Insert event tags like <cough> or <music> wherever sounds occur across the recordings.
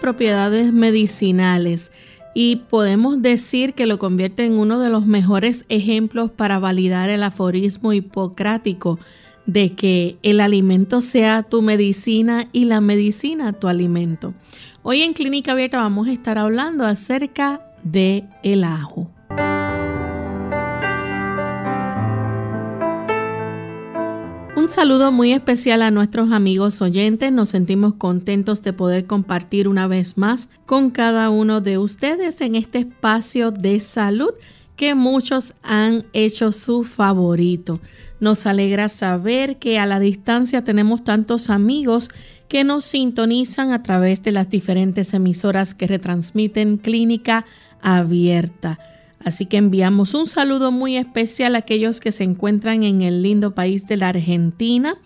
Propiedades medicinales y podemos decir que lo convierte en uno de los mejores ejemplos para validar el aforismo hipocrático de que el alimento sea tu medicina y la medicina tu alimento. Hoy en Clínica Abierta vamos a estar hablando acerca de el ajo. Un saludo muy especial a nuestros amigos oyentes. Nos sentimos contentos de poder compartir una vez más con cada uno de ustedes en este espacio de salud que muchos han hecho su favorito. Nos alegra saber que a la distancia tenemos tantos amigos que nos sintonizan a través de las diferentes emisoras que retransmiten clínica abierta. Así que enviamos un saludo muy especial a aquellos que se encuentran en el lindo país de la Argentina.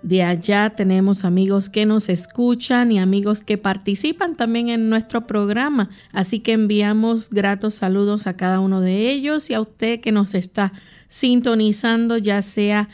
De allá tenemos amigos que nos escuchan y amigos que participan también en nuestro programa. Así que enviamos gratos saludos a cada uno de ellos y a usted que nos está sintonizando, ya sea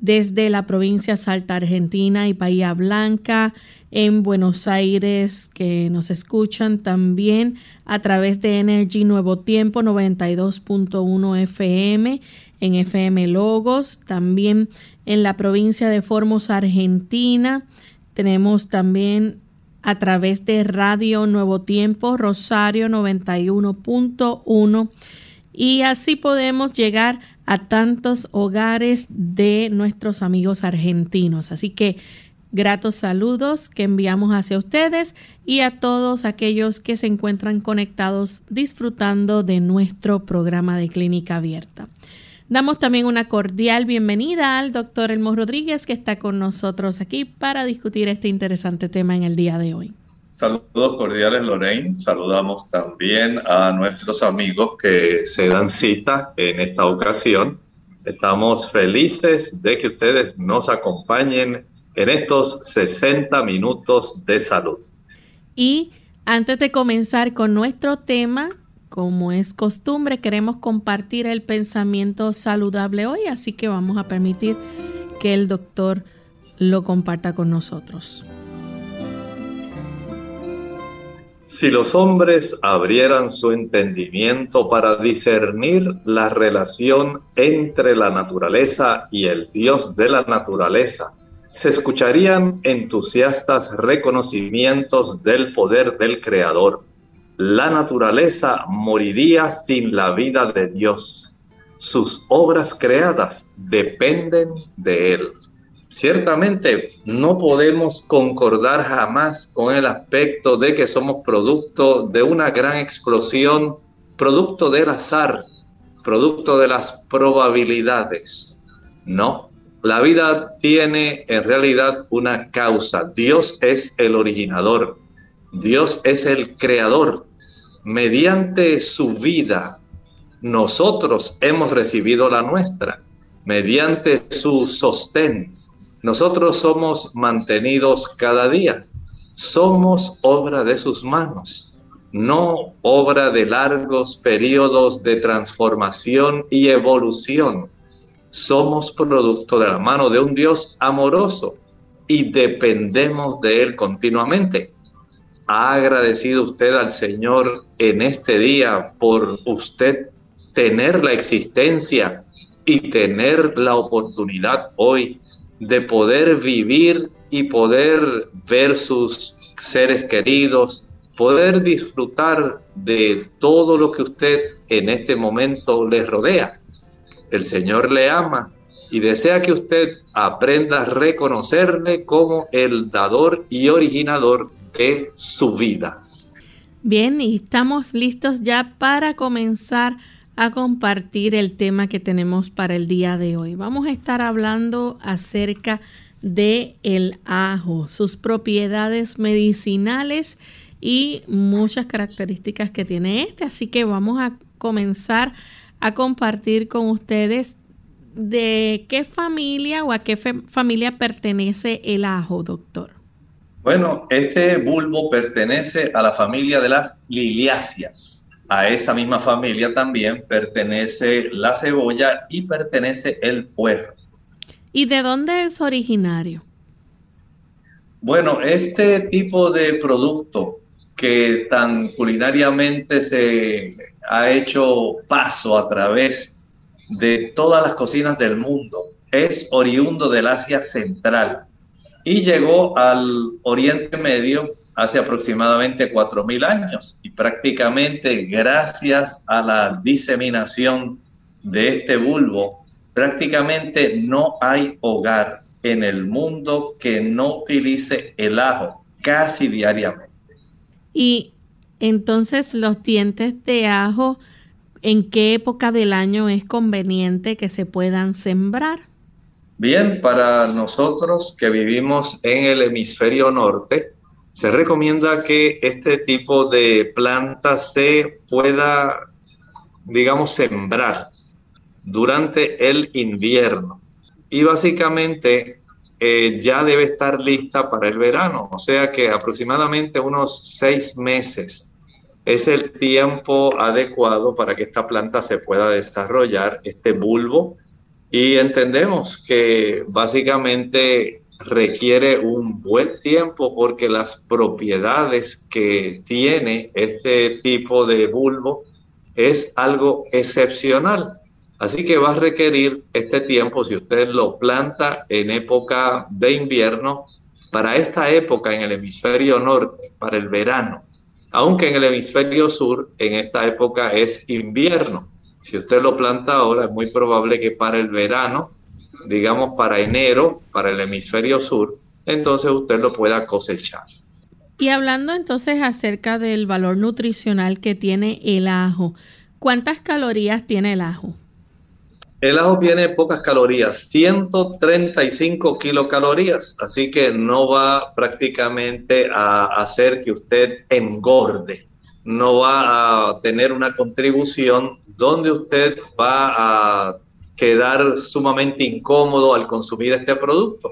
desde la provincia Salta Argentina y Bahía Blanca, en Buenos Aires que nos escuchan también a través de Energy Nuevo Tiempo 92.1 FM, en FM Logos, también en la provincia de Formos, Argentina. Tenemos también a través de Radio Nuevo Tiempo, Rosario 91.1 y así podemos llegar a tantos hogares de nuestros amigos argentinos. Así que Gratos saludos que enviamos hacia ustedes y a todos aquellos que se encuentran conectados disfrutando de nuestro programa de clínica abierta. Damos también una cordial bienvenida al doctor Elmo Rodríguez que está con nosotros aquí para discutir este interesante tema en el día de hoy. Saludos cordiales Lorraine, saludamos también a nuestros amigos que se dan cita en esta ocasión. Estamos felices de que ustedes nos acompañen en estos 60 minutos de salud. Y antes de comenzar con nuestro tema, como es costumbre, queremos compartir el pensamiento saludable hoy, así que vamos a permitir que el doctor lo comparta con nosotros. Si los hombres abrieran su entendimiento para discernir la relación entre la naturaleza y el Dios de la naturaleza, se escucharían entusiastas reconocimientos del poder del Creador. La naturaleza moriría sin la vida de Dios. Sus obras creadas dependen de Él. Ciertamente no podemos concordar jamás con el aspecto de que somos producto de una gran explosión, producto del azar, producto de las probabilidades. No, la vida tiene en realidad una causa. Dios es el originador. Dios es el creador. Mediante su vida, nosotros hemos recibido la nuestra. Mediante su sostén, nosotros somos mantenidos cada día. Somos obra de sus manos, no obra de largos periodos de transformación y evolución somos producto de la mano de un Dios amoroso y dependemos de Él continuamente. ¿Ha agradecido usted al Señor en este día por usted tener la existencia y tener la oportunidad hoy de poder vivir y poder ver sus seres queridos, poder disfrutar de todo lo que usted en este momento le rodea. El Señor le ama y desea que usted aprenda a reconocerle como el dador y originador de su vida. Bien, y estamos listos ya para comenzar a compartir el tema que tenemos para el día de hoy. Vamos a estar hablando acerca de el ajo, sus propiedades medicinales y muchas características que tiene este. Así que vamos a comenzar a compartir con ustedes de qué familia o a qué familia pertenece el ajo, doctor. Bueno, este bulbo pertenece a la familia de las liliáceas. A esa misma familia también pertenece la cebolla y pertenece el puerro. ¿Y de dónde es originario? Bueno, este tipo de producto que tan culinariamente se ha hecho paso a través de todas las cocinas del mundo. Es oriundo del Asia Central y llegó al Oriente Medio hace aproximadamente 4.000 años y prácticamente gracias a la diseminación de este bulbo, prácticamente no hay hogar en el mundo que no utilice el ajo casi diariamente. Y entonces los dientes de ajo, ¿en qué época del año es conveniente que se puedan sembrar? Bien, para nosotros que vivimos en el hemisferio norte, se recomienda que este tipo de planta se pueda, digamos, sembrar durante el invierno. Y básicamente eh, ya debe estar lista para el verano. O sea que aproximadamente unos seis meses es el tiempo adecuado para que esta planta se pueda desarrollar, este bulbo. Y entendemos que básicamente requiere un buen tiempo porque las propiedades que tiene este tipo de bulbo es algo excepcional. Así que va a requerir este tiempo, si usted lo planta en época de invierno, para esta época en el hemisferio norte, para el verano, aunque en el hemisferio sur, en esta época es invierno. Si usted lo planta ahora, es muy probable que para el verano, digamos para enero, para el hemisferio sur, entonces usted lo pueda cosechar. Y hablando entonces acerca del valor nutricional que tiene el ajo, ¿cuántas calorías tiene el ajo? El ajo tiene pocas calorías, 135 kilocalorías, así que no va prácticamente a hacer que usted engorde, no va a tener una contribución donde usted va a quedar sumamente incómodo al consumir este producto.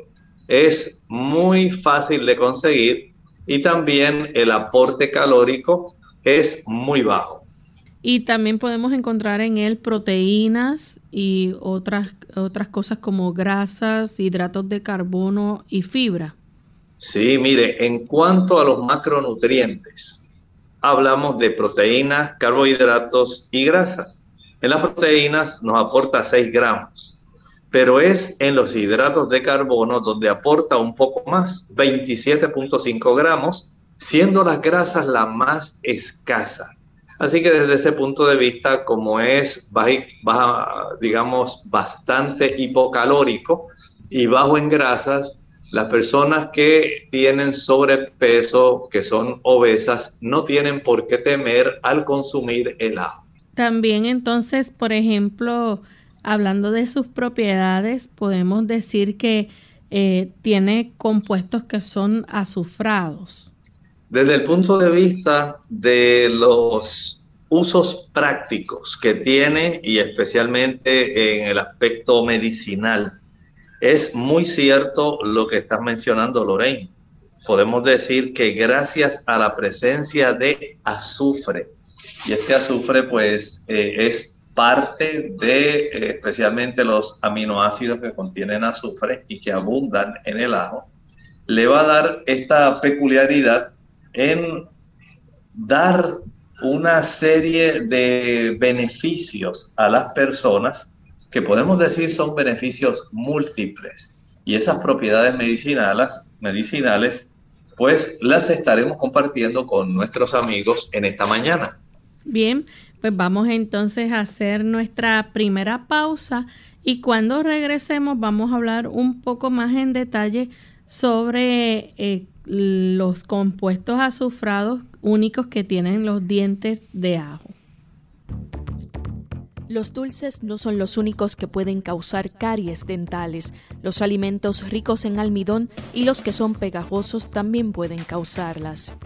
Es muy fácil de conseguir y también el aporte calórico es muy bajo. Y también podemos encontrar en él proteínas y otras, otras cosas como grasas, hidratos de carbono y fibra. Sí, mire, en cuanto a los macronutrientes, hablamos de proteínas, carbohidratos y grasas. En las proteínas nos aporta 6 gramos, pero es en los hidratos de carbono donde aporta un poco más, 27.5 gramos, siendo las grasas la más escasa. Así que desde ese punto de vista, como es, digamos, bastante hipocalórico y bajo en grasas, las personas que tienen sobrepeso, que son obesas, no tienen por qué temer al consumir el ajo. También entonces, por ejemplo, hablando de sus propiedades, podemos decir que eh, tiene compuestos que son azufrados. Desde el punto de vista de los usos prácticos que tiene y especialmente en el aspecto medicinal, es muy cierto lo que estás mencionando, Lorraine. Podemos decir que gracias a la presencia de azufre, y este azufre pues eh, es parte de eh, especialmente los aminoácidos que contienen azufre y que abundan en el ajo, le va a dar esta peculiaridad en dar una serie de beneficios a las personas que podemos decir son beneficios múltiples. Y esas propiedades medicinales, medicinales pues las estaremos compartiendo con nuestros amigos en esta mañana. Bien, pues vamos entonces a hacer nuestra primera pausa y cuando regresemos vamos a hablar un poco más en detalle sobre eh, los compuestos azufrados únicos que tienen los dientes de ajo. Los dulces no son los únicos que pueden causar caries dentales. Los alimentos ricos en almidón y los que son pegajosos también pueden causarlas.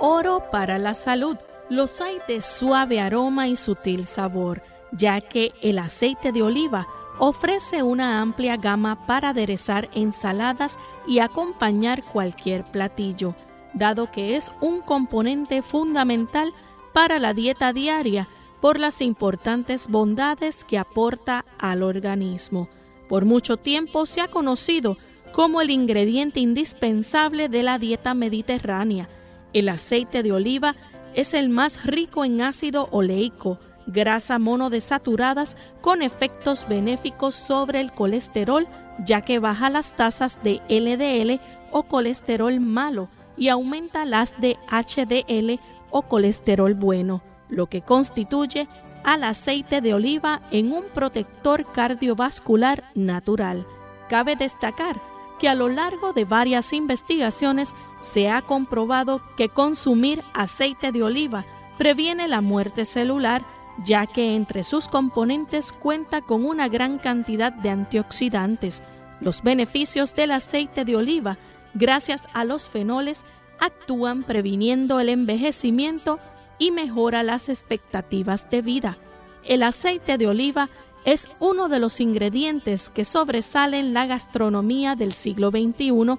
Oro para la salud. Los hay de suave aroma y sutil sabor, ya que el aceite de oliva ofrece una amplia gama para aderezar ensaladas y acompañar cualquier platillo dado que es un componente fundamental para la dieta diaria por las importantes bondades que aporta al organismo. Por mucho tiempo se ha conocido como el ingrediente indispensable de la dieta mediterránea. El aceite de oliva es el más rico en ácido oleico, grasa monodesaturadas con efectos benéficos sobre el colesterol, ya que baja las tasas de LDL o colesterol malo, y aumenta las de HDL o colesterol bueno, lo que constituye al aceite de oliva en un protector cardiovascular natural. Cabe destacar que a lo largo de varias investigaciones se ha comprobado que consumir aceite de oliva previene la muerte celular, ya que entre sus componentes cuenta con una gran cantidad de antioxidantes. Los beneficios del aceite de oliva gracias a los fenoles, actúan previniendo el envejecimiento y mejora las expectativas de vida. El aceite de oliva es uno de los ingredientes que sobresalen la gastronomía del siglo XXI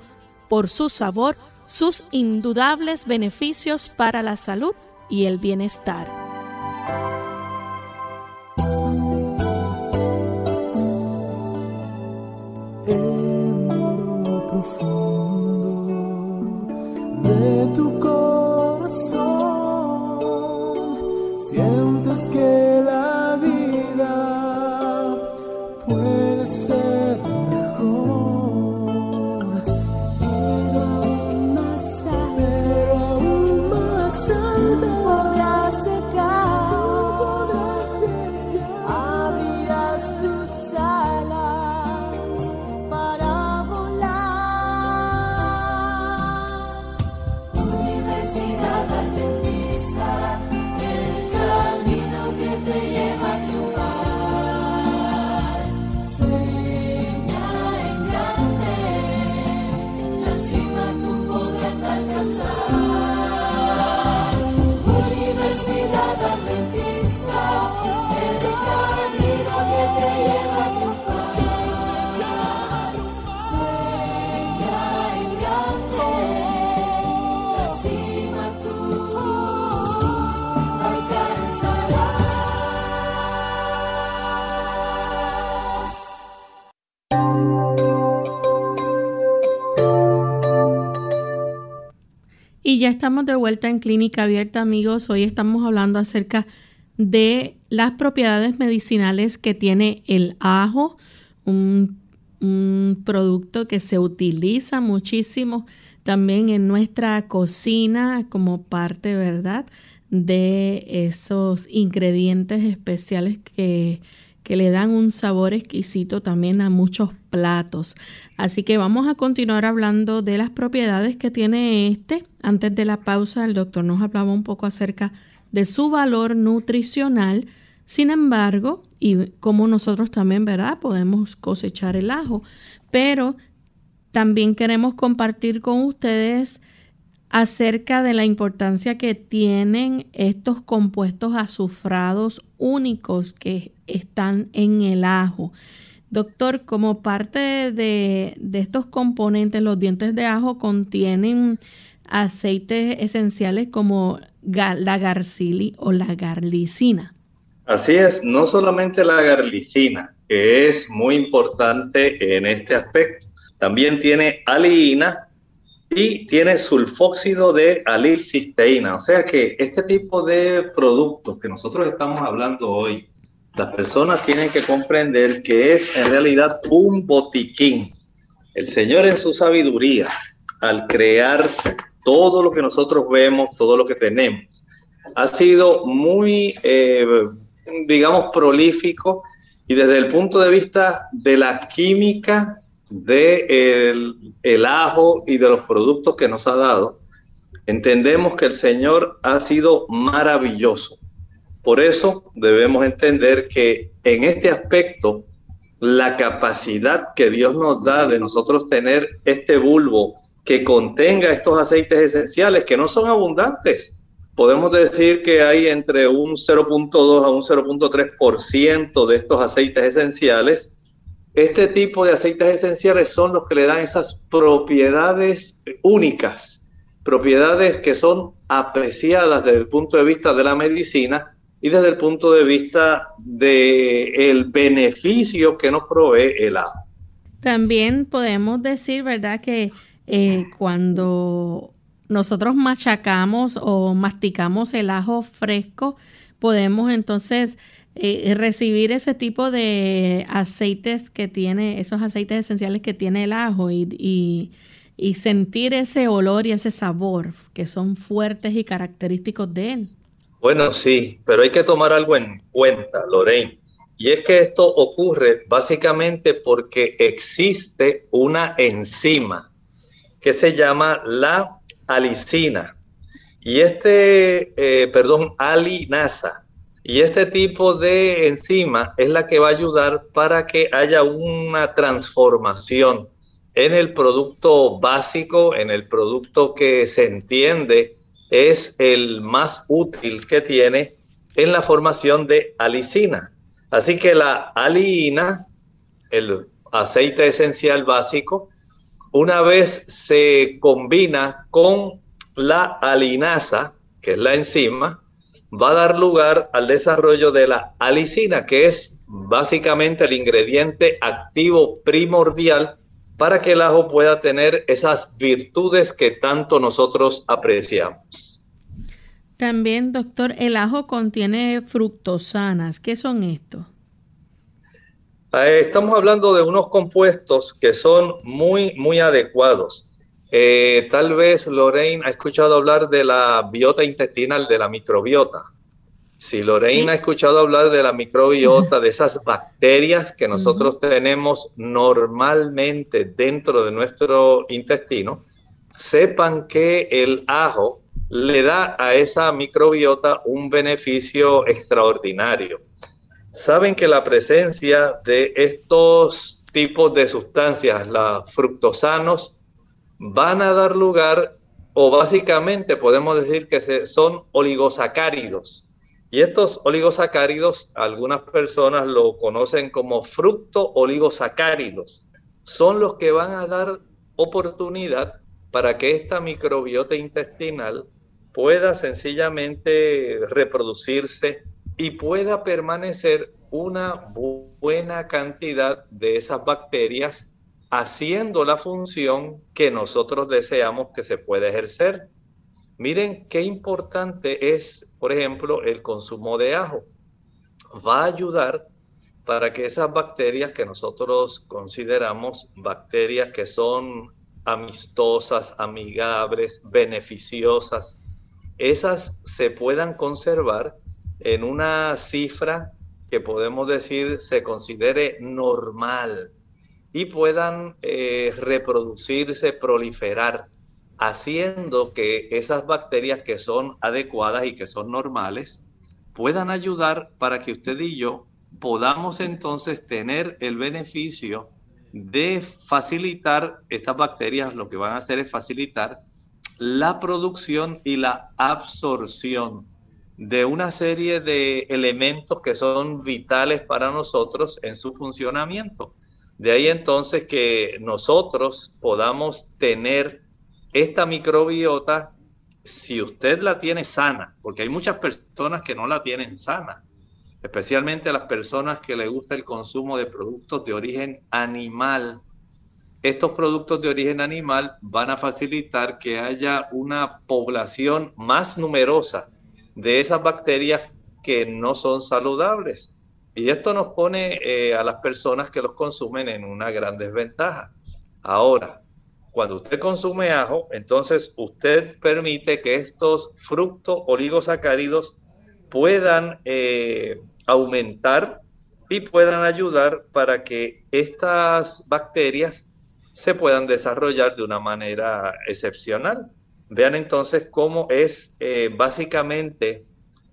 por su sabor, sus indudables beneficios para la salud y el bienestar. tu corazón sientes que la puede ser estamos de vuelta en Clínica Abierta, amigos. Hoy estamos hablando acerca de las propiedades medicinales que tiene el ajo, un, producto que se utiliza muchísimo también en nuestra cocina como parte, ¿verdad?, de esos ingredientes especiales que que le dan un sabor exquisito también a muchos platos. Así que vamos a continuar hablando de las propiedades que tiene este. Antes de la pausa, el doctor nos hablaba un poco acerca de su valor nutricional. Sin embargo, y como nosotros también, ¿verdad? Podemos cosechar el ajo, pero también queremos compartir con ustedes acerca de la importancia que tienen estos compuestos azufrados únicos que están en el ajo. Doctor, como parte de, estos componentes, los dientes de ajo contienen aceites esenciales como la garcili o la garlicina. Así es, no solamente la garlicina, que es muy importante en este aspecto, también tiene aliina y tiene sulfóxido de alilcisteína. O sea que este tipo de productos que nosotros estamos hablando hoy, las personas tienen que comprender que es en realidad un botiquín El Señor en su sabiduría, al crear todo lo que nosotros vemos, todo lo que tenemos, ha sido muy, eh, digamos, prolífico y desde el punto de vista de la química del el ajo y de los productos que nos ha dado, entendemos que el Señor ha sido maravilloso. Por eso debemos entender que en este aspecto, la capacidad que Dios nos da de nosotros tener este bulbo que contenga estos aceites esenciales que no son abundantes. Podemos decir que hay entre un 0.2 a un 0.3% de estos aceites esenciales. Este tipo de aceites esenciales son los que le dan esas propiedades únicas, propiedades que son apreciadas desde el punto de vista de la medicina y desde el punto de vista del el beneficio que nos provee el agua. También podemos decir, ¿verdad?, que eh, cuando nosotros machacamos o masticamos el ajo fresco, podemos entonces eh, recibir ese tipo de aceites que tiene, esos aceites esenciales que tiene el ajo y, y sentir ese olor y ese sabor que son fuertes y característicos de él. Bueno, sí, pero hay que tomar algo en cuenta, Lorraine. Y es que esto ocurre básicamente porque existe una enzima que se llama la alicina. Y este, eh, perdón, alinasa. Y este tipo de enzima es la que va a ayudar para que haya una transformación en el producto básico, en el producto que se entiende es el más útil que tiene en la formación de alicina. Así que la alina, el aceite esencial básico, una vez se combina con la alinasa, que es la enzima, va a dar lugar al desarrollo de la alicina, que es básicamente el ingrediente activo primordial para que el ajo pueda tener esas virtudes que tanto nosotros apreciamos. También, doctor, el ajo contiene fructosanas. ¿Qué son estos? Eh, estamos hablando de unos compuestos que son muy, muy adecuados. Eh, tal vez Lorraine ha escuchado hablar de la biota intestinal, de la microbiota. Si Lorena ha escuchado hablar de la microbiota, de esas bacterias que nosotros tenemos normalmente dentro de nuestro intestino, sepan que el ajo le da a esa microbiota un beneficio extraordinario. Saben que la presencia de estos tipos de sustancias, los fructosanos, van a dar lugar, o básicamente podemos decir que son oligosacáridos y estos oligosacáridos, algunas personas lo conocen como fructo oligosacáridos. Son los que van a dar oportunidad para que esta microbiota intestinal pueda sencillamente reproducirse y pueda permanecer una buena cantidad de esas bacterias haciendo la función que nosotros deseamos que se pueda ejercer. Miren qué importante es, por ejemplo, el consumo de ajo. Va a ayudar para que esas bacterias que nosotros consideramos bacterias que son amistosas, amigables, beneficiosas, esas se puedan conservar en una cifra que podemos decir se considere normal y puedan eh, reproducirse, proliferar haciendo que esas bacterias que son adecuadas y que son normales puedan ayudar para que usted y yo podamos entonces tener el beneficio de facilitar estas bacterias, lo que van a hacer es facilitar la producción y la absorción de una serie de elementos que son vitales para nosotros en su funcionamiento. De ahí entonces que nosotros podamos tener esta microbiota, si usted la tiene sana, porque hay muchas personas que no la tienen sana, especialmente las personas que le gusta el consumo de productos de origen animal. Estos productos de origen animal van a facilitar que haya una población más numerosa de esas bacterias que no son saludables. Y esto nos pone eh, a las personas que los consumen en una gran desventaja. Ahora, cuando usted consume ajo, entonces usted permite que estos fructos oligosacáridos puedan eh, aumentar y puedan ayudar para que estas bacterias se puedan desarrollar de una manera excepcional. Vean entonces cómo es eh, básicamente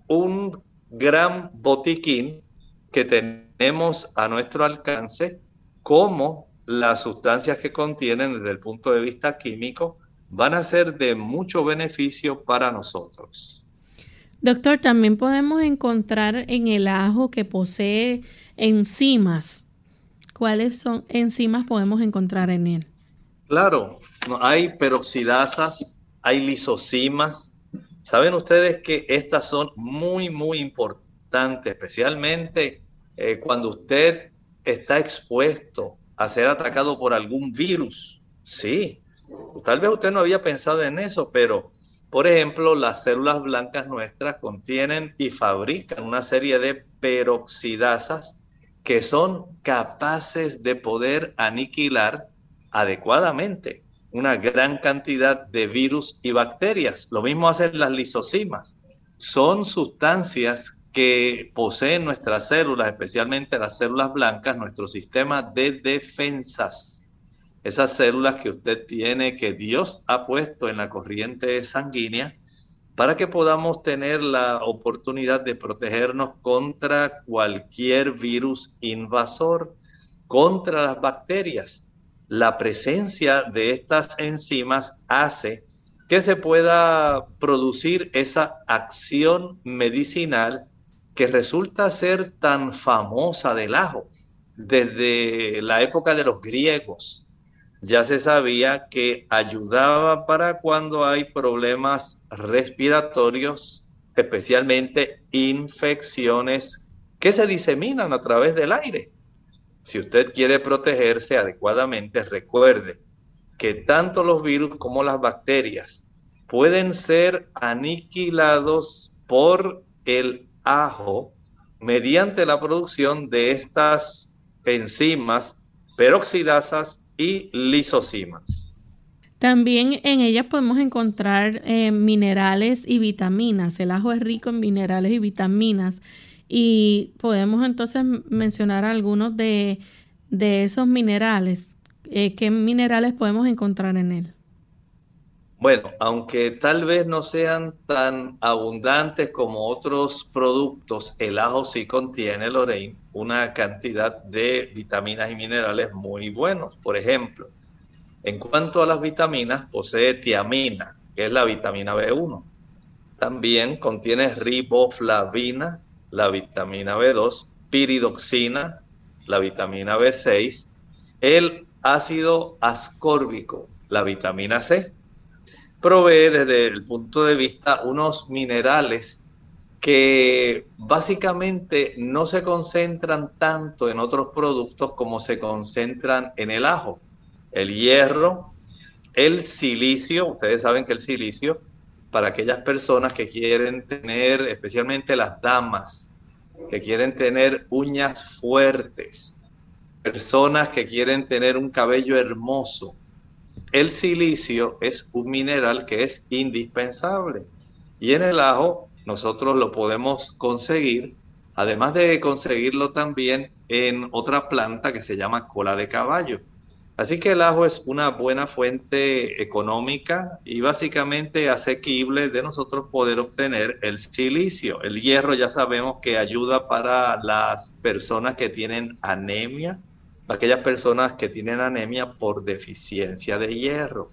un gran botiquín que tenemos a nuestro alcance, cómo las sustancias que contienen desde el punto de vista químico van a ser de mucho beneficio para nosotros. Doctor, también podemos encontrar en el ajo que posee enzimas. ¿Cuáles son enzimas podemos encontrar en él? Claro, hay peroxidasas, hay lisocimas. Saben ustedes que estas son muy, muy importantes, especialmente eh, cuando usted está expuesto a ser atacado por algún virus. Sí, tal vez usted no había pensado en eso, pero por ejemplo, las células blancas nuestras contienen y fabrican una serie de peroxidasas que son capaces de poder aniquilar adecuadamente una gran cantidad de virus y bacterias. Lo mismo hacen las lisocimas. Son sustancias que poseen nuestras células, especialmente las células blancas, nuestro sistema de defensas esas células que usted tiene, que Dios ha puesto en la corriente sanguínea, para que podamos tener la oportunidad de protegernos contra cualquier virus invasor, contra las bacterias. La presencia de estas enzimas hace que se pueda producir esa acción medicinal que resulta ser tan famosa del ajo desde la época de los griegos ya se sabía que ayudaba para cuando hay problemas respiratorios, especialmente infecciones que se diseminan a través del aire. Si usted quiere protegerse adecuadamente, recuerde que tanto los virus como las bacterias pueden ser aniquilados por el ajo mediante la producción de estas enzimas peroxidasas y lisocimas. También en ellas podemos encontrar eh, minerales y vitaminas. El ajo es rico en minerales y vitaminas. Y podemos entonces mencionar algunos de, esos minerales. Eh, ¿Qué minerales podemos encontrar en él? Bueno, aunque tal vez no sean tan abundantes como otros productos, el ajo sí contiene, Lorraine, una cantidad de vitaminas y minerales muy buenos. Por ejemplo, en cuanto a las vitaminas, posee tiamina, que es la vitamina B1. También contiene riboflavina, la vitamina B2, piridoxina, la vitamina B6, el ácido ascórbico, la vitamina C provee desde el punto de vista unos minerales que básicamente no se concentran tanto en otros productos como se concentran en el ajo. El hierro, el silicio, ustedes saben que el silicio, para aquellas personas que quieren tener, especialmente las damas, que quieren tener uñas fuertes, personas que quieren tener un cabello hermoso, el silicio es un mineral que es indispensable y en el ajo nosotros lo podemos conseguir, además de conseguirlo también en otra planta que se llama cola de caballo. Así que el ajo es una buena fuente económica y básicamente asequible de nosotros poder obtener el silicio. El hierro ya sabemos que ayuda para las personas que tienen anemia, aquellas personas que tienen anemia por deficiencia de hierro,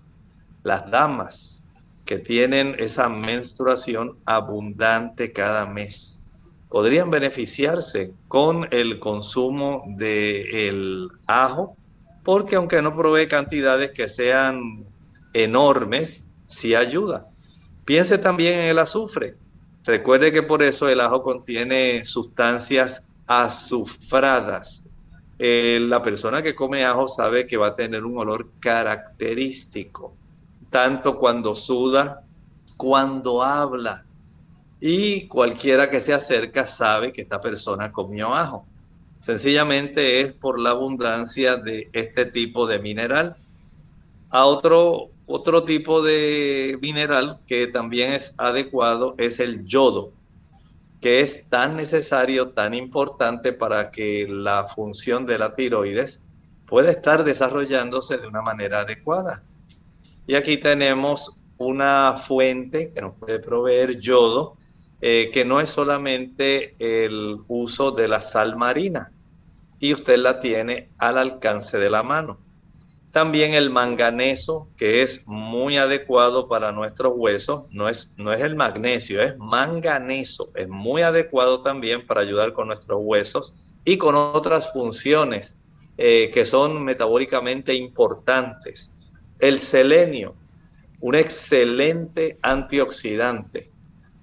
las damas que tienen esa menstruación abundante cada mes, podrían beneficiarse con el consumo del ajo, porque aunque no provee cantidades que sean enormes, sí ayuda. Piense también en el azufre. Recuerde que por eso el ajo contiene sustancias azufradas eh, la persona que come ajo sabe que va a tener un olor característico, tanto cuando suda, cuando habla. Y cualquiera que se acerca sabe que esta persona comió ajo. Sencillamente es por la abundancia de este tipo de mineral. a otro, otro tipo de mineral que también es adecuado, es el yodo, que es tan necesario, tan importante para que la función de la tiroides pueda estar desarrollándose de una manera adecuada. Y aquí tenemos una fuente que nos puede proveer yodo, eh, que no es solamente el uso de la sal marina, y usted la tiene al alcance de la mano. También el manganeso, que es muy adecuado para nuestros huesos, no es, no es el magnesio, es manganeso, es muy adecuado también para ayudar con nuestros huesos y con otras funciones eh, que son metabólicamente importantes. El selenio, un excelente antioxidante.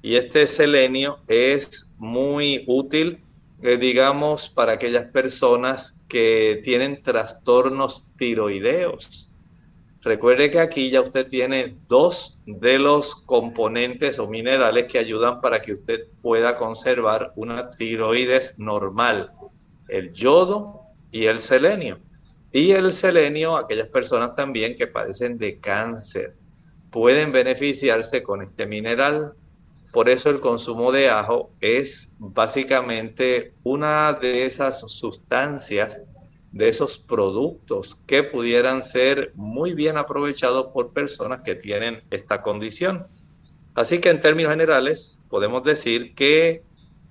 Y este selenio es muy útil, eh, digamos, para aquellas personas que tienen trastornos tiroideos. Recuerde que aquí ya usted tiene dos de los componentes o minerales que ayudan para que usted pueda conservar una tiroides normal, el yodo y el selenio. Y el selenio, aquellas personas también que padecen de cáncer, pueden beneficiarse con este mineral. Por eso el consumo de ajo es básicamente una de esas sustancias, de esos productos que pudieran ser muy bien aprovechados por personas que tienen esta condición. Así que en términos generales podemos decir que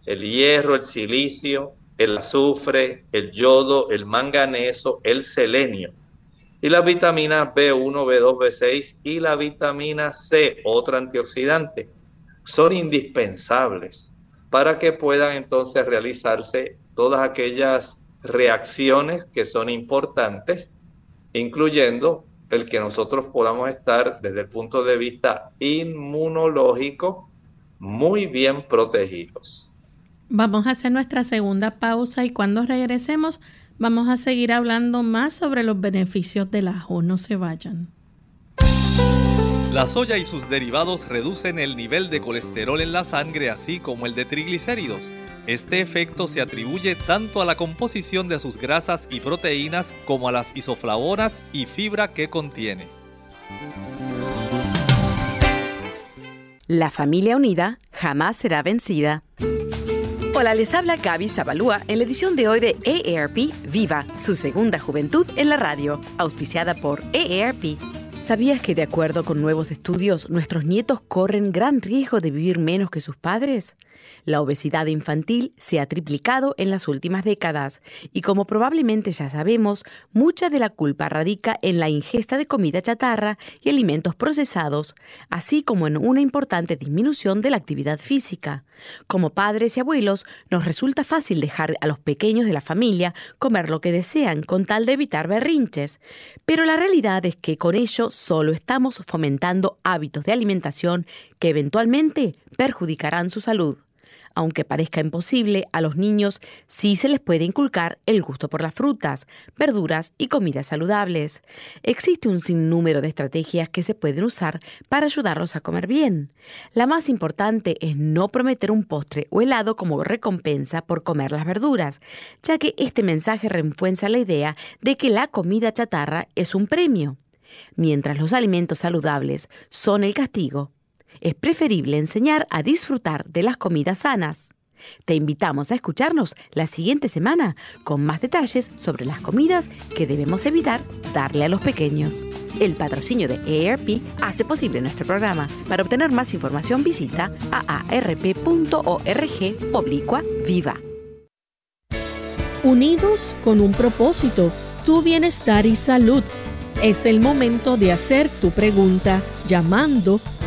el hierro, el silicio, el azufre, el yodo, el manganeso, el selenio y las vitaminas B1, B2, B6 y la vitamina C, otra antioxidante, son indispensables para que puedan entonces realizarse todas aquellas reacciones que son importantes, incluyendo el que nosotros podamos estar desde el punto de vista inmunológico muy bien protegidos. Vamos a hacer nuestra segunda pausa y cuando regresemos Vamos a seguir hablando más sobre los beneficios del ajo. No se vayan. La soya y sus derivados reducen el nivel de colesterol en la sangre así como el de triglicéridos. Este efecto se atribuye tanto a la composición de sus grasas y proteínas como a las isoflavonas y fibra que contiene. La familia unida jamás será vencida. Hola, les habla Gaby Zabalúa en la edición de hoy de EARP Viva, su segunda juventud en la radio, auspiciada por EARP. ¿Sabías que de acuerdo con nuevos estudios, nuestros nietos corren gran riesgo de vivir menos que sus padres? La obesidad infantil se ha triplicado en las últimas décadas y como probablemente ya sabemos, mucha de la culpa radica en la ingesta de comida chatarra y alimentos procesados, así como en una importante disminución de la actividad física. Como padres y abuelos, nos resulta fácil dejar a los pequeños de la familia comer lo que desean con tal de evitar berrinches, pero la realidad es que con ello solo estamos fomentando hábitos de alimentación que eventualmente perjudicarán su salud. Aunque parezca imposible, a los niños sí se les puede inculcar el gusto por las frutas, verduras y comidas saludables. Existe un sinnúmero de estrategias que se pueden usar para ayudarlos a comer bien. La más importante es no prometer un postre o helado como recompensa por comer las verduras, ya que este mensaje refuerza la idea de que la comida chatarra es un premio, mientras los alimentos saludables son el castigo es preferible enseñar a disfrutar de las comidas sanas. Te invitamos a escucharnos la siguiente semana con más detalles sobre las comidas que debemos evitar darle a los pequeños. El patrocinio de ERP hace posible nuestro programa. Para obtener más información visita aarp.org oblicua viva. Unidos con un propósito, tu bienestar y salud. Es el momento de hacer tu pregunta llamando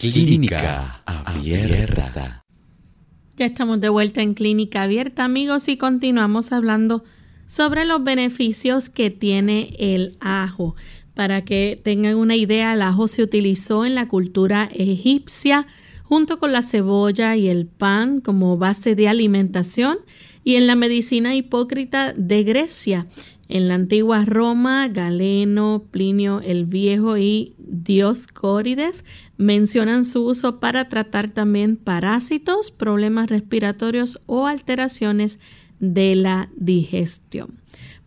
Clínica Abierta. Ya estamos de vuelta en Clínica Abierta, amigos, y continuamos hablando sobre los beneficios que tiene el ajo. Para que tengan una idea, el ajo se utilizó en la cultura egipcia junto con la cebolla y el pan como base de alimentación y en la medicina hipócrita de Grecia. En la antigua Roma, Galeno, Plinio el Viejo y Dioscórides mencionan su uso para tratar también parásitos, problemas respiratorios o alteraciones de la digestión.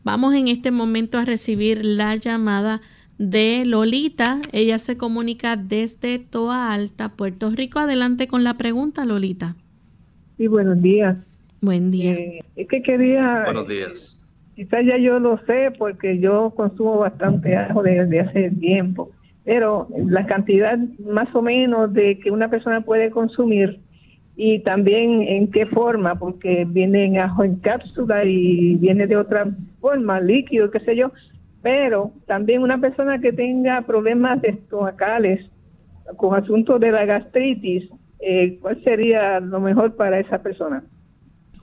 Vamos en este momento a recibir la llamada de Lolita. Ella se comunica desde Toa Alta, Puerto Rico. Adelante con la pregunta, Lolita. Sí, buenos días. Buen día. Eh, es que quería... Buenos días. Quizás ya yo lo sé porque yo consumo bastante ajo desde hace tiempo, pero la cantidad más o menos de que una persona puede consumir y también en qué forma, porque viene en ajo en cápsula y viene de otra forma, líquido, qué sé yo, pero también una persona que tenga problemas estomacales con asuntos de la gastritis, eh, ¿cuál sería lo mejor para esa persona?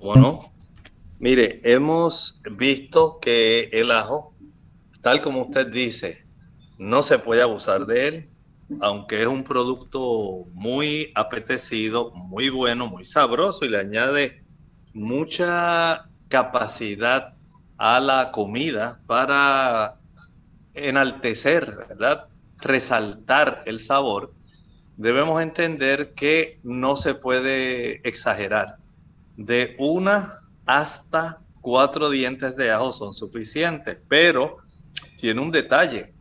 Bueno, mire, hemos visto que el ajo, tal como usted dice, no se puede abusar de él, aunque es un producto muy apetecido, muy bueno, muy sabroso y le añade mucha capacidad a la comida para enaltecer, ¿verdad? Resaltar el sabor, debemos entender que no se puede exagerar. De una hasta cuatro dientes de ajo son suficientes, pero tiene un detalle.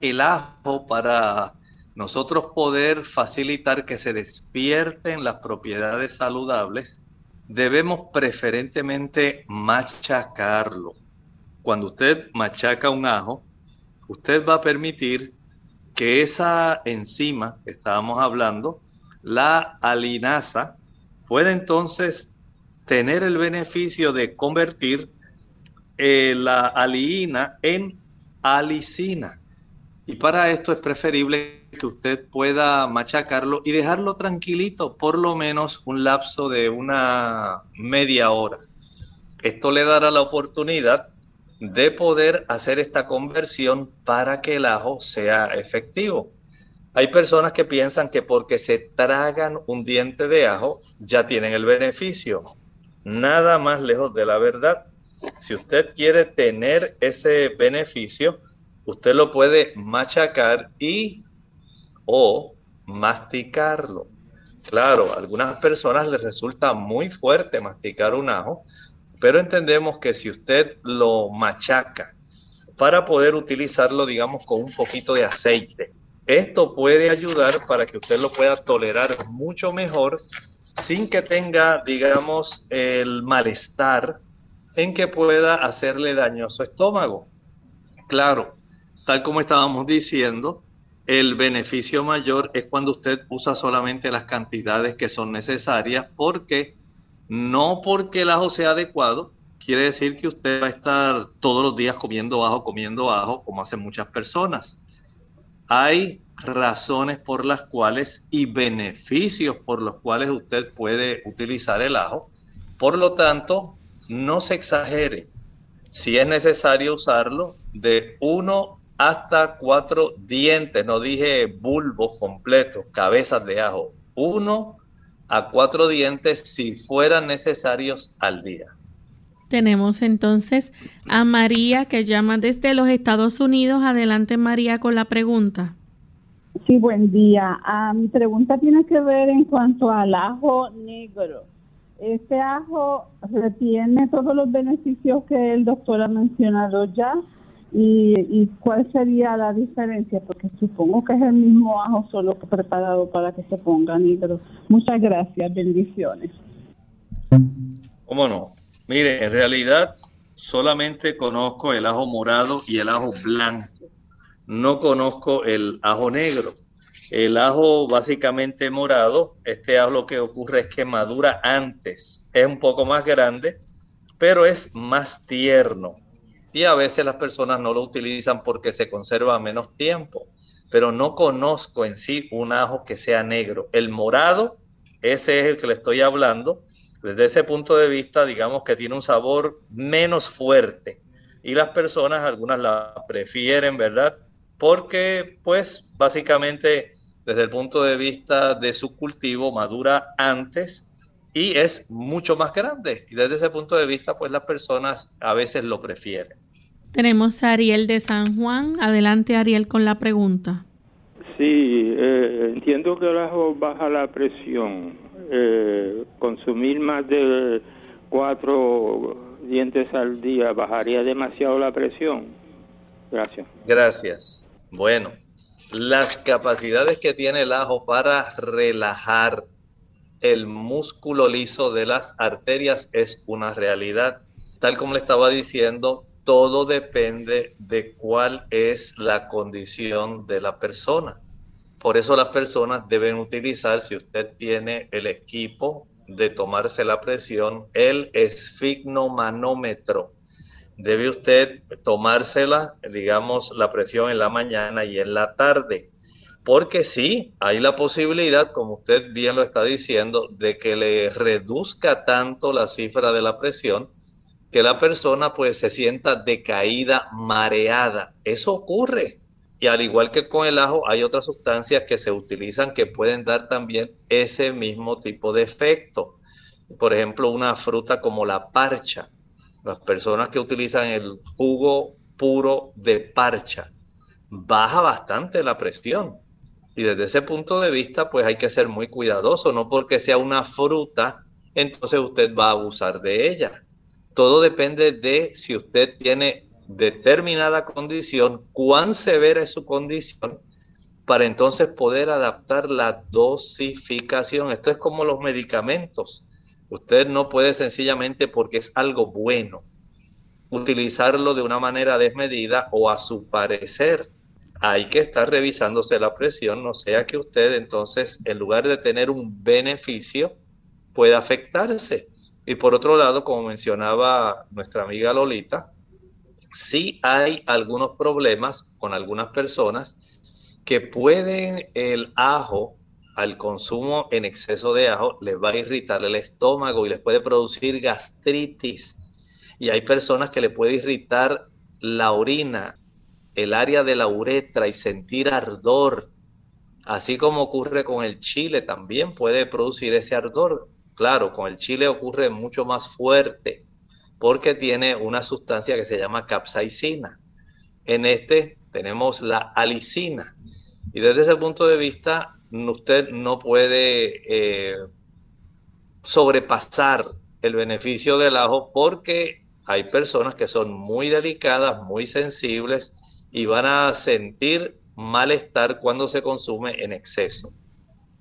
El ajo para nosotros poder facilitar que se despierten las propiedades saludables, debemos preferentemente machacarlo. Cuando usted machaca un ajo, usted va a permitir que esa enzima que estábamos hablando, la alinasa, pueda entonces tener el beneficio de convertir eh, la aliina en alicina. Y para esto es preferible que usted pueda machacarlo y dejarlo tranquilito por lo menos un lapso de una media hora. Esto le dará la oportunidad de poder hacer esta conversión para que el ajo sea efectivo. Hay personas que piensan que porque se tragan un diente de ajo ya tienen el beneficio. Nada más lejos de la verdad. Si usted quiere tener ese beneficio, usted lo puede machacar y o masticarlo. Claro, a algunas personas les resulta muy fuerte masticar un ajo, pero entendemos que si usted lo machaca para poder utilizarlo, digamos, con un poquito de aceite, esto puede ayudar para que usted lo pueda tolerar mucho mejor sin que tenga, digamos, el malestar en que pueda hacerle daño a su estómago. Claro, tal como estábamos diciendo, el beneficio mayor es cuando usted usa solamente las cantidades que son necesarias porque no porque el ajo sea adecuado, quiere decir que usted va a estar todos los días comiendo ajo, comiendo ajo, como hacen muchas personas. Hay razones por las cuales y beneficios por los cuales usted puede utilizar el ajo. Por lo tanto, no se exagere. Si es necesario usarlo, de uno hasta cuatro dientes, no dije bulbos completos, cabezas de ajo. Uno a cuatro dientes si fueran necesarios al día. Tenemos entonces a María que llama desde los Estados Unidos. Adelante María con la pregunta. Sí, buen día. Ah, mi pregunta tiene que ver en cuanto al ajo negro. Este ajo retiene todos los beneficios que el doctor ha mencionado ya. ¿Y, cuál sería la diferencia? Porque supongo que es el mismo ajo, solo preparado para que se ponga negro. Muchas gracias, bendiciones. ¿Cómo no? Mire, en realidad solamente conozco el ajo morado y el ajo blanco. No conozco el ajo negro. El ajo básicamente morado, este ajo lo que ocurre es que madura antes. Es un poco más grande, pero es más tierno y a veces las personas no lo utilizan porque se conserva menos tiempo. Pero no conozco en sí un ajo que sea negro. El morado, ese es el que le estoy hablando. Desde ese punto de vista, digamos que tiene un sabor menos fuerte y las personas, algunas la prefieren, ¿verdad? Porque pues básicamente desde el punto de vista de su cultivo madura antes y es mucho más grande. Y desde ese punto de vista, pues las personas a veces lo prefieren. Tenemos a Ariel de San Juan. Adelante, Ariel, con la pregunta. Sí, eh, entiendo que el ajo baja la presión. Eh, consumir más de cuatro dientes al día bajaría demasiado la presión. Gracias. Gracias. Bueno, las capacidades que tiene el ajo para relajar el músculo liso de las arterias es una realidad. Tal como le estaba diciendo, todo depende de cuál es la condición de la persona. Por eso las personas deben utilizar, si usted tiene el equipo de tomarse la presión, el esfignomanómetro. Debe usted tomársela, digamos, la presión en la mañana y en la tarde. Porque sí, hay la posibilidad, como usted bien lo está diciendo, de que le reduzca tanto la cifra de la presión que la persona pues se sienta decaída, mareada. Eso ocurre. Y al igual que con el ajo, hay otras sustancias que se utilizan que pueden dar también ese mismo tipo de efecto. Por ejemplo, una fruta como la parcha. Las personas que utilizan el jugo puro de parcha baja bastante la presión. Y desde ese punto de vista, pues hay que ser muy cuidadoso, no porque sea una fruta, entonces usted va a abusar de ella. Todo depende de si usted tiene determinada condición, cuán severa es su condición, para entonces poder adaptar la dosificación. Esto es como los medicamentos. Usted no puede sencillamente porque es algo bueno utilizarlo de una manera desmedida o a su parecer hay que estar revisándose la presión, no sea que usted entonces, en lugar de tener un beneficio, pueda afectarse. Y por otro lado, como mencionaba nuestra amiga Lolita, sí hay algunos problemas con algunas personas que pueden el ajo, al consumo en exceso de ajo, les va a irritar el estómago y les puede producir gastritis. Y hay personas que le puede irritar la orina, el área de la uretra y sentir ardor, así como ocurre con el chile, también puede producir ese ardor. Claro, con el chile ocurre mucho más fuerte porque tiene una sustancia que se llama capsaicina. En este tenemos la alicina. Y desde ese punto de vista, usted no puede eh, sobrepasar el beneficio del ajo porque hay personas que son muy delicadas, muy sensibles y van a sentir malestar cuando se consume en exceso.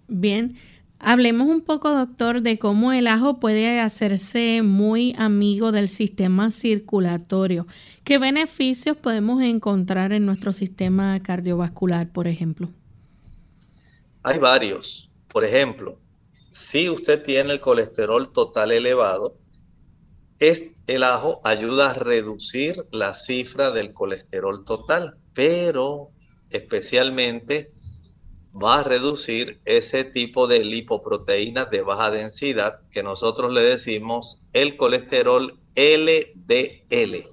Bien, hablemos un poco, doctor, de cómo el ajo puede hacerse muy amigo del sistema circulatorio. ¿Qué beneficios podemos encontrar en nuestro sistema cardiovascular, por ejemplo? Hay varios. Por ejemplo, si usted tiene el colesterol total elevado, el ajo ayuda a reducir la cifra del colesterol total, pero especialmente va a reducir ese tipo de lipoproteínas de baja densidad que nosotros le decimos el colesterol LDL.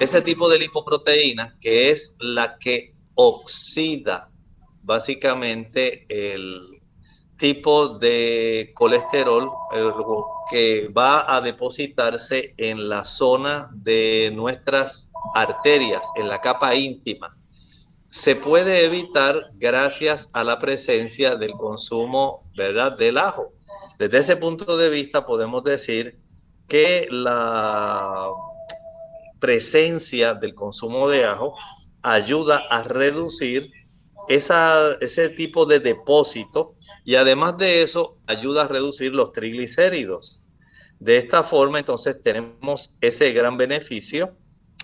Ese tipo de lipoproteínas que es la que oxida básicamente el tipo de colesterol que va a depositarse en la zona de nuestras arterias, en la capa íntima. Se puede evitar gracias a la presencia del consumo, ¿verdad?, del ajo. Desde ese punto de vista podemos decir que la presencia del consumo de ajo ayuda a reducir esa, ese tipo de depósito y además de eso ayuda a reducir los triglicéridos. De esta forma entonces tenemos ese gran beneficio,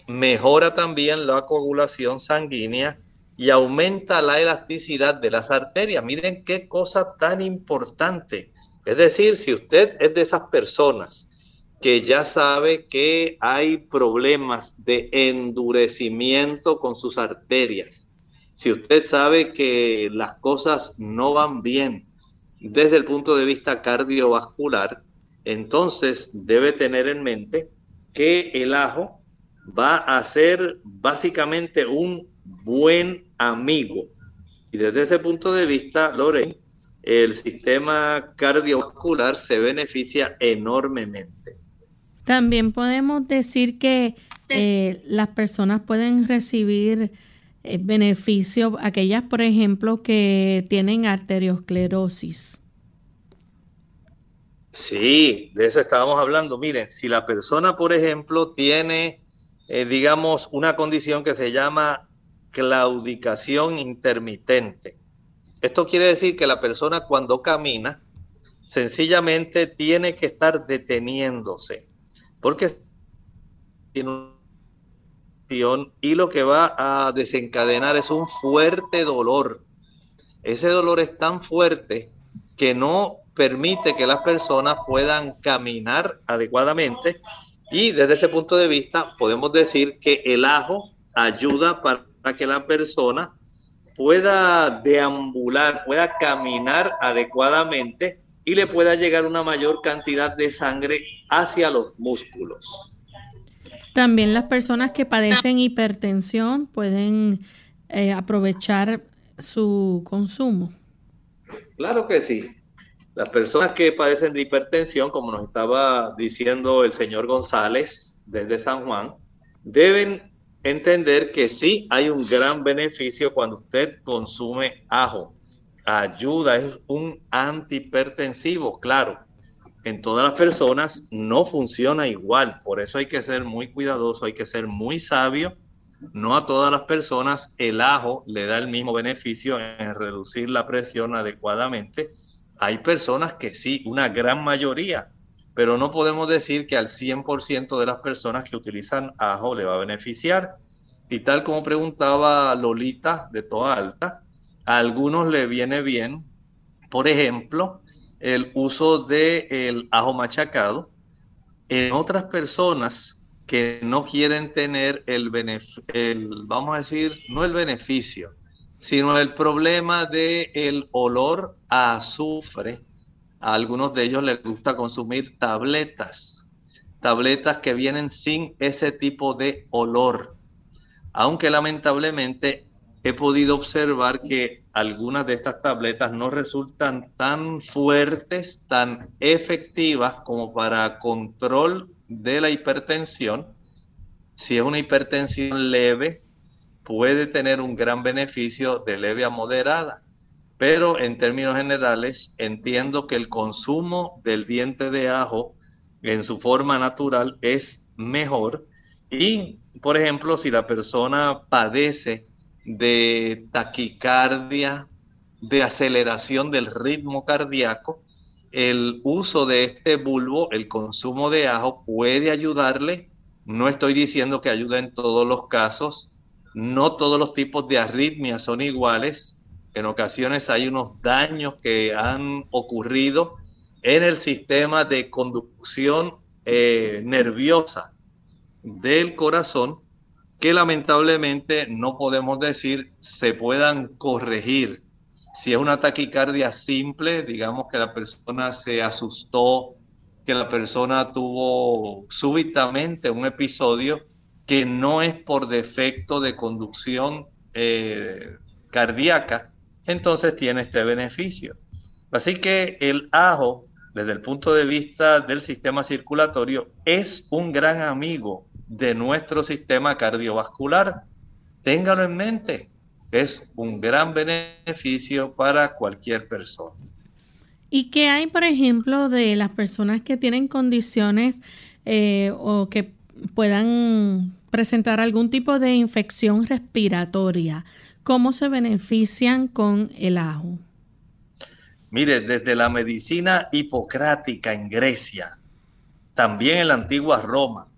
mejora también la coagulación sanguínea y aumenta la elasticidad de las arterias. Miren qué cosa tan importante. Es decir, si usted es de esas personas que ya sabe que hay problemas de endurecimiento con sus arterias, si usted sabe que las cosas no van bien desde el punto de vista cardiovascular, entonces debe tener en mente que el ajo va a ser básicamente un buen amigo. Y desde ese punto de vista, Lorraine, el sistema cardiovascular se beneficia enormemente. También podemos decir que eh, las personas pueden recibir eh, beneficios, aquellas, por ejemplo, que tienen arteriosclerosis. Sí, de eso estábamos hablando. Miren, si la persona, por ejemplo, tiene, eh, digamos, una condición que se llama claudicación intermitente. Esto quiere decir que la persona cuando camina, sencillamente tiene que estar deteniéndose, porque tiene y lo que va a desencadenar es un fuerte dolor. Ese dolor es tan fuerte que no permite que las personas puedan caminar adecuadamente y desde ese punto de vista podemos decir que el ajo ayuda para que la persona pueda deambular, pueda caminar adecuadamente y le pueda llegar una mayor cantidad de sangre hacia los músculos. También las personas que padecen hipertensión pueden eh, aprovechar su consumo. Claro que sí. Las personas que padecen de hipertensión, como nos estaba diciendo el señor González desde San Juan, deben entender que sí hay un gran beneficio cuando usted consume ajo. Ayuda, es un antihipertensivo, claro en todas las personas no funciona igual. Por eso hay que ser muy cuidadoso, hay que ser muy sabio. No a todas las personas el ajo le da el mismo beneficio en reducir la presión adecuadamente. Hay personas que sí, una gran mayoría, pero no podemos decir que al 100% de las personas que utilizan ajo le va a beneficiar. Y tal como preguntaba Lolita de Toda Alta, a algunos le viene bien, por ejemplo, el uso del el ajo machacado en otras personas que no quieren tener el, el, vamos a decir, no el beneficio, sino el problema del el olor a azufre. A algunos de ellos les gusta consumir tabletas, tabletas que vienen sin ese tipo de olor. Aunque lamentablemente he podido observar que algunas de estas tabletas no resultan tan fuertes, tan efectivas como para control de la hipertensión. Si es una hipertensión leve, puede tener un gran beneficio de leve a moderada. Pero en términos generales, entiendo que el consumo del diente de ajo en su forma natural es mejor. Y, por ejemplo, si la persona padece de taquicardia, de aceleración del ritmo cardíaco, el uso de este bulbo, el consumo de ajo puede ayudarle. No estoy diciendo que ayude en todos los casos. No todos los tipos de arritmias son iguales. En ocasiones hay unos daños que han ocurrido en el sistema de conducción eh, nerviosa del corazón que lamentablemente no podemos decir se puedan corregir. Si es una taquicardia simple, digamos que la persona se asustó, que la persona tuvo súbitamente un episodio que no es por defecto de conducción eh, cardíaca, entonces tiene este beneficio. Así que el ajo, desde el punto de vista del sistema circulatorio, es un gran amigo de nuestro sistema cardiovascular. Téngalo en mente, es un gran beneficio para cualquier persona. ¿Y qué hay, por ejemplo, de las personas que tienen condiciones eh, o que puedan presentar algún tipo de infección respiratoria? ¿Cómo se benefician con el ajo? Mire, desde la medicina hipocrática en Grecia, también en la antigua Roma,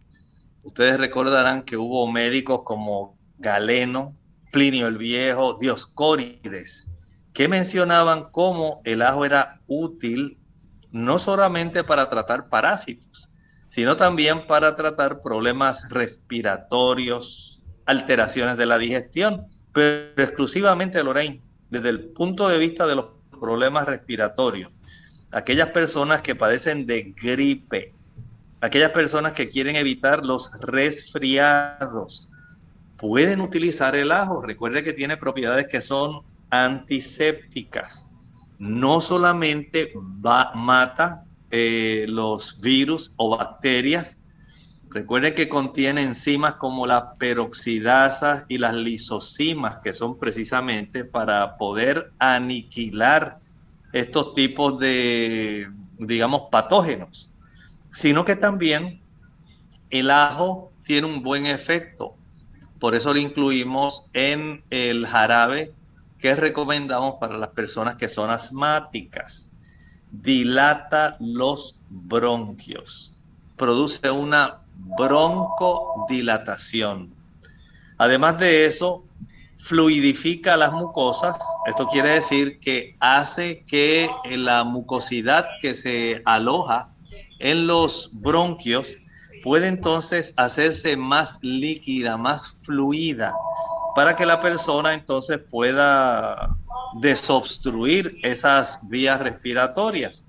Ustedes recordarán que hubo médicos como Galeno, Plinio el Viejo, Dioscórides, que mencionaban cómo el ajo era útil no solamente para tratar parásitos, sino también para tratar problemas respiratorios, alteraciones de la digestión, pero exclusivamente, Lorraine, desde el punto de vista de los problemas respiratorios. aquellas personas que padecen de gripe, aquellas personas que quieren evitar los resfriados, pueden utilizar el ajo. Recuerde que tiene propiedades que son antisépticas. No solamente mata eh, los virus o bacterias, Recuerden que contiene enzimas como las peroxidasas y las lisosimas, que son precisamente para poder aniquilar estos tipos de, digamos, patógenos, sino que también el ajo tiene un buen efecto. Por eso lo incluimos en el jarabe que recomendamos para las personas que son asmáticas. Dilata los bronquios, produce una broncodilatación. Además de eso, fluidifica las mucosas. Esto quiere decir que hace que la mucosidad que se aloja en los bronquios puede entonces hacerse más líquida, más fluida, para que la persona entonces pueda desobstruir esas vías respiratorias.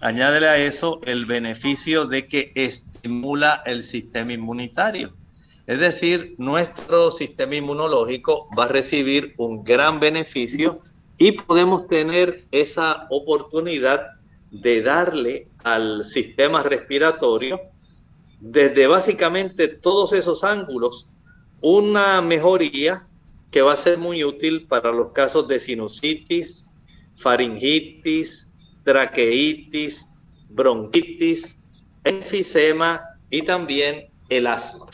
Añádele a eso el beneficio de que estimula el sistema inmunitario. Es decir, nuestro sistema inmunológico va a recibir un gran beneficio y podemos tener esa oportunidad de darle al sistema respiratorio desde básicamente todos esos ángulos una mejoría que va a ser muy útil para los casos de sinusitis, faringitis, traqueitis, bronquitis, enfisema y también el asma.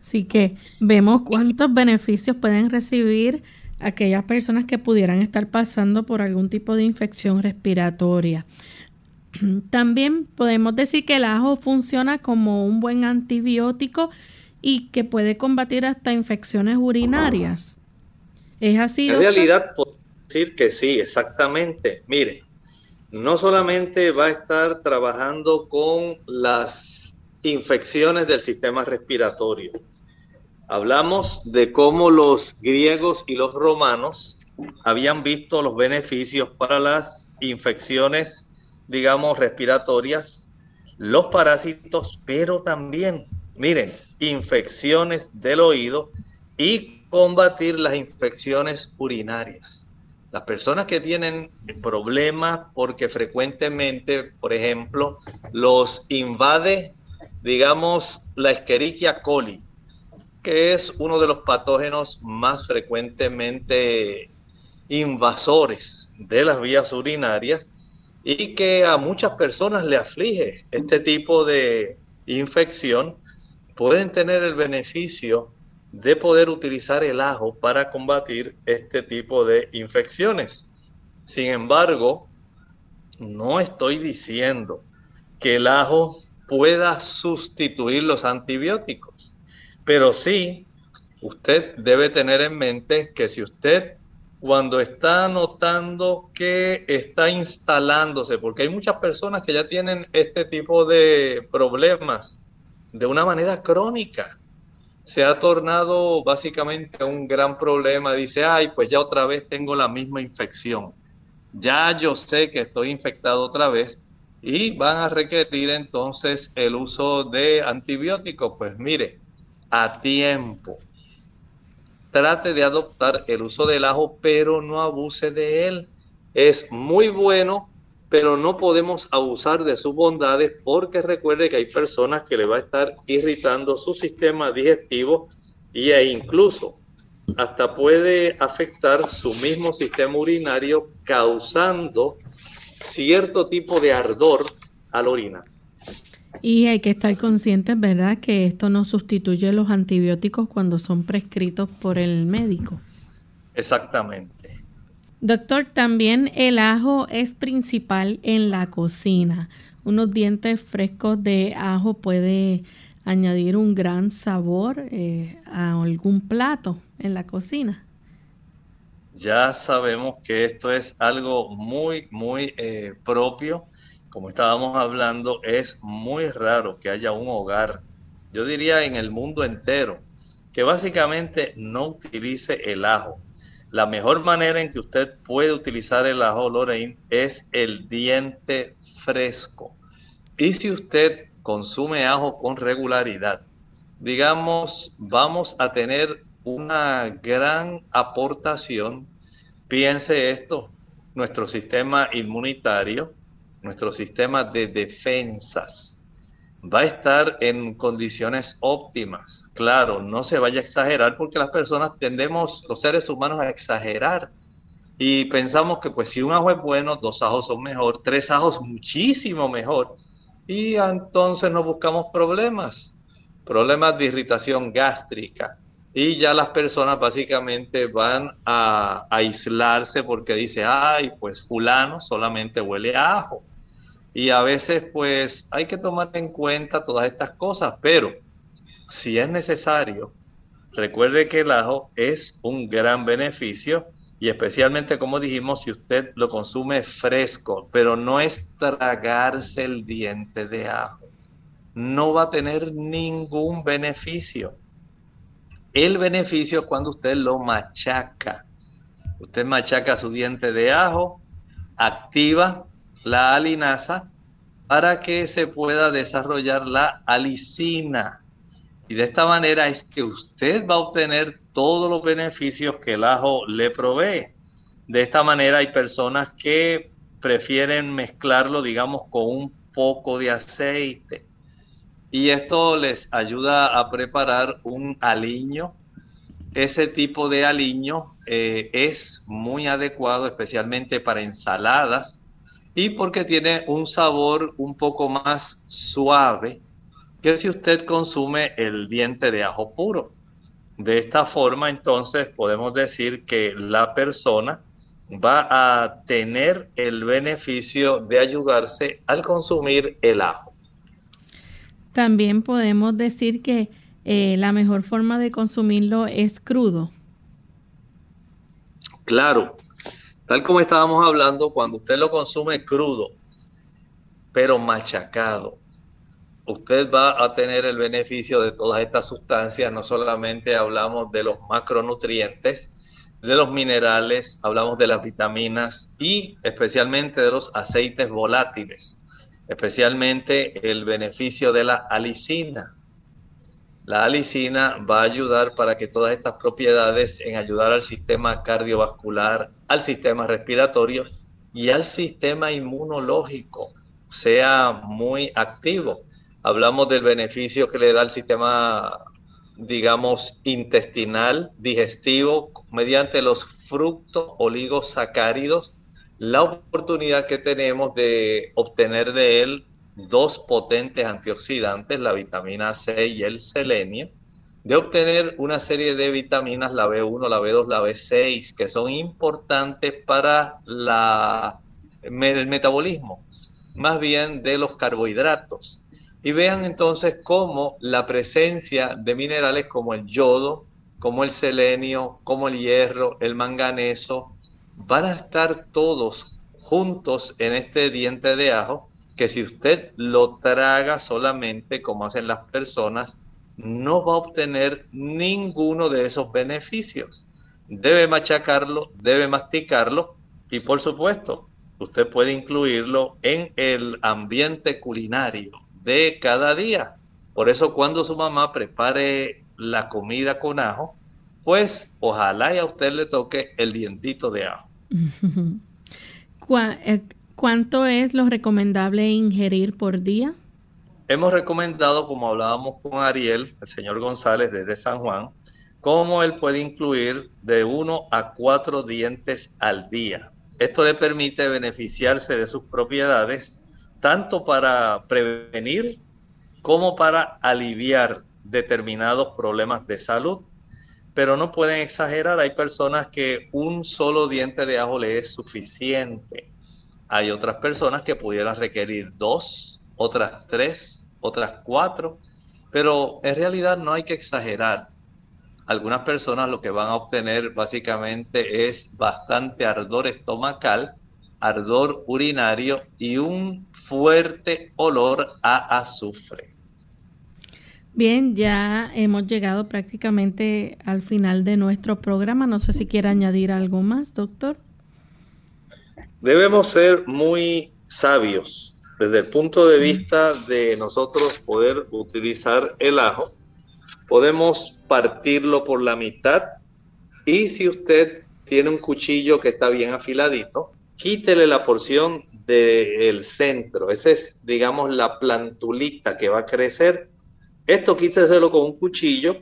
Así que vemos cuántos beneficios pueden recibir aquellas personas que pudieran estar pasando por algún tipo de infección respiratoria. También podemos decir que el ajo funciona como un buen antibiótico y que puede combatir hasta infecciones urinarias. ¿Es así? En realidad, puedo decir que sí, exactamente. Mire, no solamente va a estar trabajando con las infecciones del sistema respiratorio. Hablamos de cómo los griegos y los romanos habían visto los beneficios para las infecciones, digamos, respiratorias, los parásitos, pero también, miren, infecciones del oído y combatir las infecciones urinarias. Las personas que tienen problemas porque frecuentemente, por ejemplo, los invade, digamos, la Escherichia coli, que es uno de los patógenos más frecuentemente invasores de las vías urinarias y que a muchas personas le aflige este tipo de infección, pueden tener el beneficio de poder utilizar el ajo para combatir este tipo de infecciones. Sin embargo, no estoy diciendo que el ajo pueda sustituir los antibióticos, pero sí usted debe tener en mente que si usted cuando está notando que está instalándose, porque hay muchas personas que ya tienen este tipo de problemas de una manera crónica, se ha tornado básicamente un gran problema. Dice, ay, pues ya otra vez tengo la misma infección. Ya yo sé que estoy infectado otra vez y van a requerir entonces el uso de antibióticos. Pues mire, a tiempo. Trate de adoptar el uso del ajo, pero no abuse de él. Es muy bueno pero no podemos abusar de sus bondades porque recuerde que hay personas que le va a estar irritando su sistema digestivo y e incluso hasta puede afectar su mismo sistema urinario causando cierto tipo de ardor al orinar. Y hay que estar conscientes, ¿verdad?, que esto no sustituye los antibióticos cuando son prescritos por el médico. Exactamente. Doctor, también el ajo es principal en la cocina. Unos dientes frescos de ajo puede añadir un gran sabor eh, a algún plato en la cocina. Ya sabemos que esto es algo muy, muy eh, propio. Como estábamos hablando, es muy raro que haya un hogar, yo diría en el mundo entero, que básicamente no utilice el ajo la mejor manera en que usted puede utilizar el ajo Lorraine es el diente fresco. Y si usted consume ajo con regularidad, digamos, vamos a tener una gran aportación. Piense esto, nuestro sistema inmunitario, nuestro sistema de defensas, va a estar en condiciones óptimas. Claro, no se vaya a exagerar porque las personas tendemos, los seres humanos, a exagerar. Y pensamos que pues si un ajo es bueno, dos ajos son mejor, tres ajos muchísimo mejor. Y entonces nos buscamos problemas, problemas de irritación gástrica. Y ya las personas básicamente van a, aislarse porque dice, ay, pues fulano solamente huele a ajo y a veces pues hay que tomar en cuenta todas estas cosas, pero si es necesario, recuerde que el ajo es un gran beneficio y especialmente como dijimos, si usted lo consume fresco, pero no es tragarse el diente de ajo, no va a tener ningún beneficio. El beneficio es cuando usted lo machaca. Usted machaca su diente de ajo, activa la alinasa para que se pueda desarrollar la alicina. Y de esta manera es que usted va a obtener todos los beneficios que el ajo le provee. De esta manera hay personas que prefieren mezclarlo, digamos, con un poco de aceite. Y esto les ayuda a preparar un aliño. Ese tipo de aliño eh, es muy adecuado, especialmente para ensaladas y porque tiene un sabor un poco más suave que si usted consume el diente de ajo puro. De esta forma, entonces, podemos decir que la persona va a tener el beneficio de ayudarse al consumir el ajo. También podemos decir que eh, la mejor forma de consumirlo es crudo. Claro, Tal como estábamos hablando, cuando usted lo consume crudo, pero machacado, usted va a tener el beneficio de todas estas sustancias. No solamente hablamos de los macronutrientes, de los minerales, hablamos de las vitaminas y especialmente de los aceites volátiles, especialmente el beneficio de la alicina. La alicina va a ayudar para que todas estas propiedades en ayudar al sistema cardiovascular, al sistema respiratorio y al sistema inmunológico sea muy activo. Hablamos del beneficio que le da al sistema, digamos, intestinal, digestivo, mediante los fructos oligosacáridos, la oportunidad que tenemos de obtener de él dos potentes antioxidantes, la vitamina C y el selenio, de obtener una serie de vitaminas, la B1, la B2, la B6, que son importantes para la, el metabolismo, más bien de los carbohidratos. Y vean entonces cómo la presencia de minerales como el yodo, como el selenio, como el hierro, el manganeso, van a estar todos juntos en este diente de ajo que si usted lo traga solamente como hacen las personas, no va a obtener ninguno de esos beneficios. Debe machacarlo, debe masticarlo y por supuesto, usted puede incluirlo en el ambiente culinario de cada día. Por eso cuando su mamá prepare la comida con ajo, pues ojalá y a usted le toque el dientito de ajo. <laughs> ¿Cuánto es lo recomendable ingerir por día? Hemos recomendado, como hablábamos con Ariel, el señor González desde San Juan, cómo él puede incluir de uno a cuatro dientes al día. Esto le permite beneficiarse de sus propiedades tanto para prevenir como para aliviar determinados problemas de salud. Pero no pueden exagerar, hay personas que un solo diente de ajo le es suficiente. Hay otras personas que pudieran requerir dos, otras tres, otras cuatro, pero en realidad no hay que exagerar. Algunas personas lo que van a obtener básicamente es bastante ardor estomacal, ardor urinario y un fuerte olor a azufre. Bien, ya hemos llegado prácticamente al final de nuestro programa. No sé si quiere añadir algo más, doctor. Debemos ser muy sabios desde el punto de vista de nosotros poder utilizar el ajo. Podemos partirlo por la mitad y si usted tiene un cuchillo que está bien afiladito, quítele la porción del centro. Esa es, digamos, la plantulita que va a crecer esto quíteselo con un cuchillo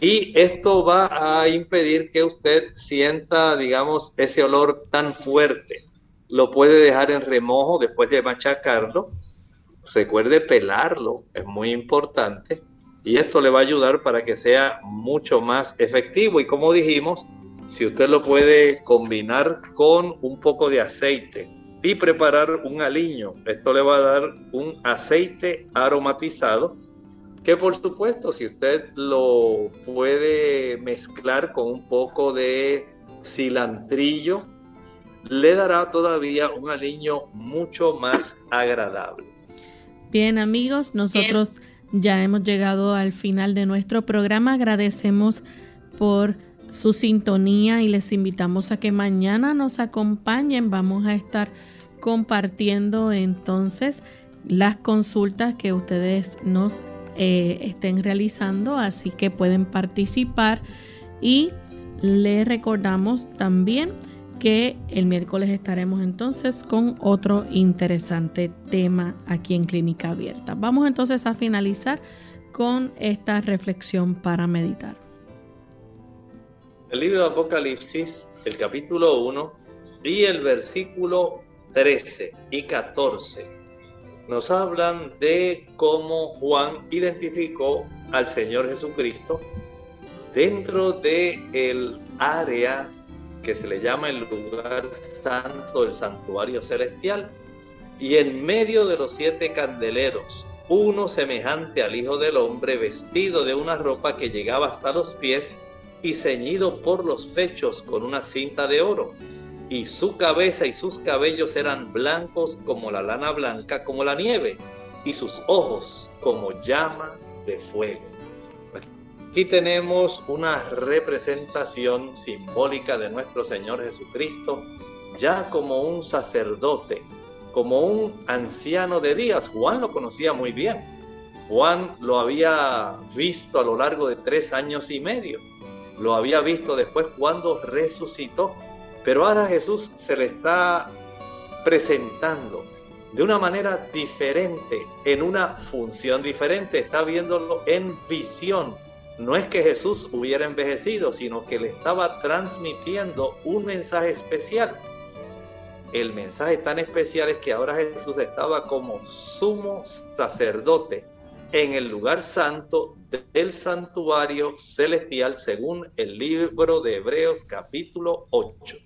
y esto va a impedir que usted sienta, digamos, ese olor tan fuerte. Lo puede dejar en remojo después de machacarlo. Recuerde pelarlo, es muy importante. Y esto le va a ayudar para que sea mucho más efectivo. Y como dijimos, si usted lo puede combinar con un poco de aceite y preparar un aliño, esto le va a dar un aceite aromatizado que por supuesto, si usted lo puede mezclar con un poco de cilantrillo, le dará todavía un aliño mucho más agradable. Bien amigos, nosotros ya hemos llegado al final de nuestro programa. Agradecemos por su sintonía y les invitamos a que mañana nos acompañen. Vamos a estar compartiendo entonces las consultas que ustedes nos eh, estén realizando, así que pueden participar y le recordamos también que el miércoles estaremos entonces con otro interesante tema aquí en Clínica Abierta. Vamos entonces a finalizar con esta reflexión para meditar. El libro de Apocalipsis, el capítulo 1 y el versículo 13 y 14 nos hablan de cómo Juan identificó al Señor Jesucristo dentro de el área que se le llama el lugar santo, el santuario celestial, y en medio de los siete candeleros, uno semejante al Hijo del Hombre, vestido de una ropa que llegaba hasta los pies y ceñido por los pechos con una cinta de oro y su cabeza y sus cabellos eran blancos como la lana blanca, como la nieve, y sus ojos como llama de fuego. Aquí tenemos una representación simbólica de nuestro Señor Jesucristo, ya como un sacerdote, como un anciano de días. Juan lo conocía muy bien. Juan lo había visto a lo largo de tres años y medio. Lo había visto después cuando resucitó pero ahora Jesús se le está presentando de una manera diferente, en una función diferente, está viéndolo en visión. No es que Jesús hubiera envejecido, sino que le estaba transmitiendo un mensaje especial. El mensaje tan especial es que ahora Jesús estaba como sumo sacerdote en el lugar santo del santuario celestial según el libro de Hebreos capítulo 8.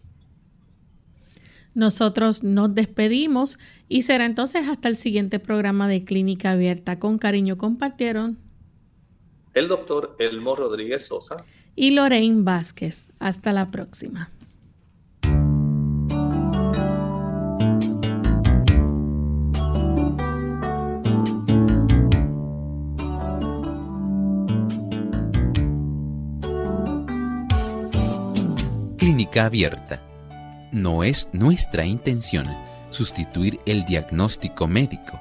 Nosotros nos despedimos y será entonces hasta el siguiente programa de Clínica Abierta. Con cariño compartieron el doctor Elmo Rodríguez Sosa y Lorraine Vázquez. Hasta la próxima. Clínica Abierta no es nuestra intención sustituir el diagnóstico médico.